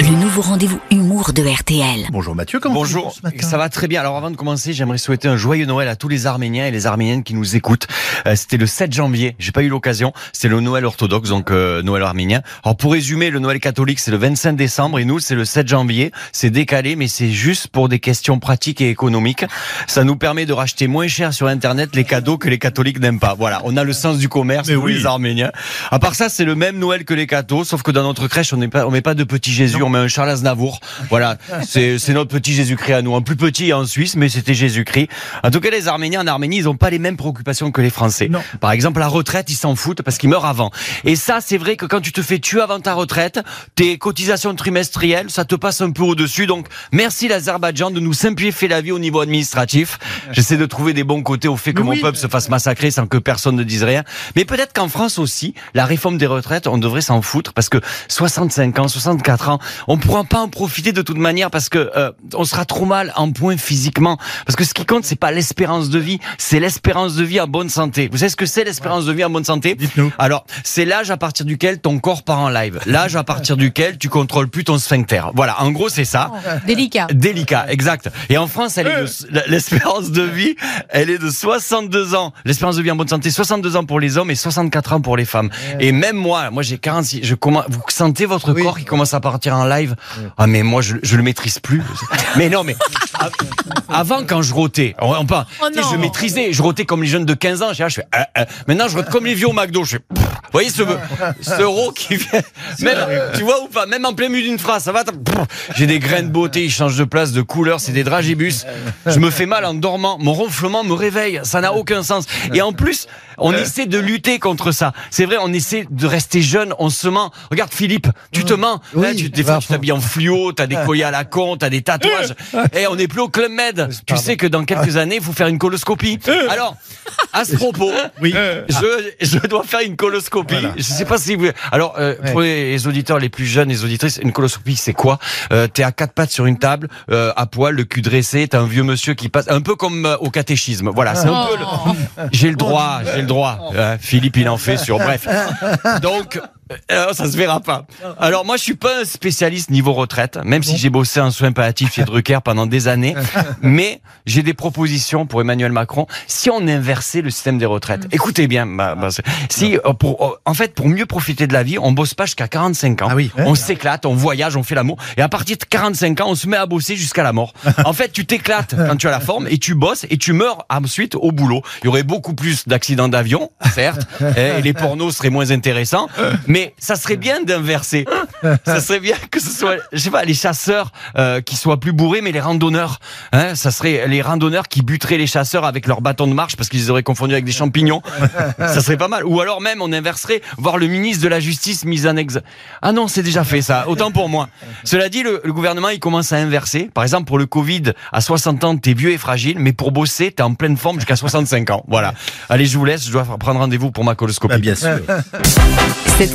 le nouveau rendez-vous humour de RTL. Bonjour Mathieu, comment Bonjour, ce matin ça va très bien. Alors avant de commencer, j'aimerais souhaiter un joyeux Noël à tous les Arméniens et les Arméniennes qui nous écoutent. Euh, C'était le 7 janvier, j'ai pas eu l'occasion. C'est le Noël orthodoxe, donc euh, Noël arménien. Alors pour résumer, le Noël catholique c'est le 25 décembre et nous c'est le 7 janvier. C'est décalé, mais c'est juste pour des questions pratiques et économiques. Ça nous permet de racheter moins cher sur Internet les cadeaux que les catholiques n'aiment pas. Voilà, on a le sens du commerce Mais pour oui. les Arméniens. À part ça, c'est le même Noël que les cathos, sauf que dans notre crèche, on n'est pas, on met pas de petit Jésus, on met un Charles Aznavour. Voilà, c'est notre petit Jésus-Christ à nous. Un plus petit en Suisse, mais c'était Jésus-Christ. En tout cas, les Arméniens en Arménie, ils ont pas les mêmes préoccupations que les Français. Non. Par exemple, la retraite, ils s'en foutent parce qu'ils meurent avant. Et ça, c'est vrai que quand tu te fais tuer avant ta retraite, tes cotisations trimestrielles, ça te passe un peu au-dessus. Donc, merci l'Azerbaïdjan de nous simplifier la vie au niveau administratif. J'essaie de trouver des bons côtés au fait que Mais mon oui. peuple se fasse massacrer sans que personne ne dise rien. Mais peut-être qu'en France aussi, la réforme des retraites, on devrait s'en foutre parce que 65 ans, 64 ans, on pourra pas en profiter de toute manière parce que euh, on sera trop mal en point physiquement. Parce que ce qui compte, c'est pas l'espérance de vie, c'est l'espérance de vie en bonne santé. Vous savez ce que c'est l'espérance de vie en bonne santé? Dites-nous. Alors, c'est l'âge à partir duquel ton corps part en live. L'âge à partir duquel tu contrôles plus ton sphincter. Voilà, en gros, c'est ça. Délicat. Délicat, exact. Et en France, elle est de- l'espérance de vie, elle est de 62 ans. L'espérance de vie en bonne santé, 62 ans pour les hommes et 64 ans pour les femmes. Et même moi, moi j'ai 46, je commence, vous sentez votre Oui. corps qui commence à partir en live Ah mais moi je, je le maîtrise plus. mais non mais avant quand je rotais, on, on parle, Oh je maîtrisais, je rotais comme les jeunes de 15 ans, je, je fais ah, ah. maintenant je rote comme les vieux au McDo, je fais pff. vous voyez ce ce ro qui vient même tu vois ou pas, même en plein milieu d'une phrase, ça va. J'ai des grains de beauté, ils changent de place, de couleur, c'est des dragibus. Je me fais mal en dormant, mon ronflement me réveille, ça n'a aucun sens. Et en plus, on essaie de lutter contre ça. C'est vrai, on essaie de rester jeune, on se ment. Regarde Philippe, tu te mens. Oui, Là, tu, des fois, tu t'habilles en fluo, t'as des colliers à la con, t'as des tatouages. Et on n'est plus au Club Med. Tu sais que dans quelques années, il faut faire une coloscopie. Alors, à ce propos, Oui. je, je dois faire une coloscopie. Voilà. Je sais pas si vous. Alors, euh, pour les auditeurs les plus jeunes, les auditrices, une coloscopie, c'est quoi? Euh, T'es à quatre pattes sur une table, euh, à poil, le cul dressé. T'as un vieux monsieur qui passe, un peu comme euh, au catéchisme. Voilà, c'est un peu. le- J'ai le droit, j'ai le droit. Euh, Philippe, il en fait sur. Bref. Donc. Euh, ça se verra pas. Alors moi je suis pas un spécialiste niveau retraite, même si j'ai bossé en soins palliatifs chez Drucker pendant des années, mais j'ai des propositions pour Emmanuel Macron si on inversait le système des retraites. Écoutez bien, bah, bah, si euh, pour euh, en fait pour mieux profiter de la vie, on bosse pas jusqu'à 45 ans. Ah oui. On s'éclate, on voyage, on fait l'amour et à partir de 45 ans, on se met à bosser jusqu'à la mort. En fait, tu t'éclates quand tu as la forme et tu bosses et tu meurs ensuite au boulot. Il y aurait beaucoup plus d'accidents d'avion, certes, et les pornos seraient moins intéressants, mais ça serait bien d'inverser. Ça serait bien que ce soit, je sais pas, les chasseurs euh, qui soient plus bourrés, mais les randonneurs. Hein, ça serait les randonneurs qui buteraient les chasseurs avec leur bâton de marche parce qu'ils les auraient confondus avec des champignons. ça serait pas mal. Ou alors même on inverserait, voir le ministre de la Justice mis en ex. Ah non, c'est déjà fait ça. Autant pour moi. Cela dit, le, le gouvernement il commence à inverser. Par exemple, pour le Covid, à 60 ans, t'es vieux et fragile, mais pour bosser, t'es en pleine forme jusqu'à 65 ans. Voilà. Allez, je vous laisse. Je dois prendre rendez-vous pour ma coloscopie. Bah, bien sûr. Cette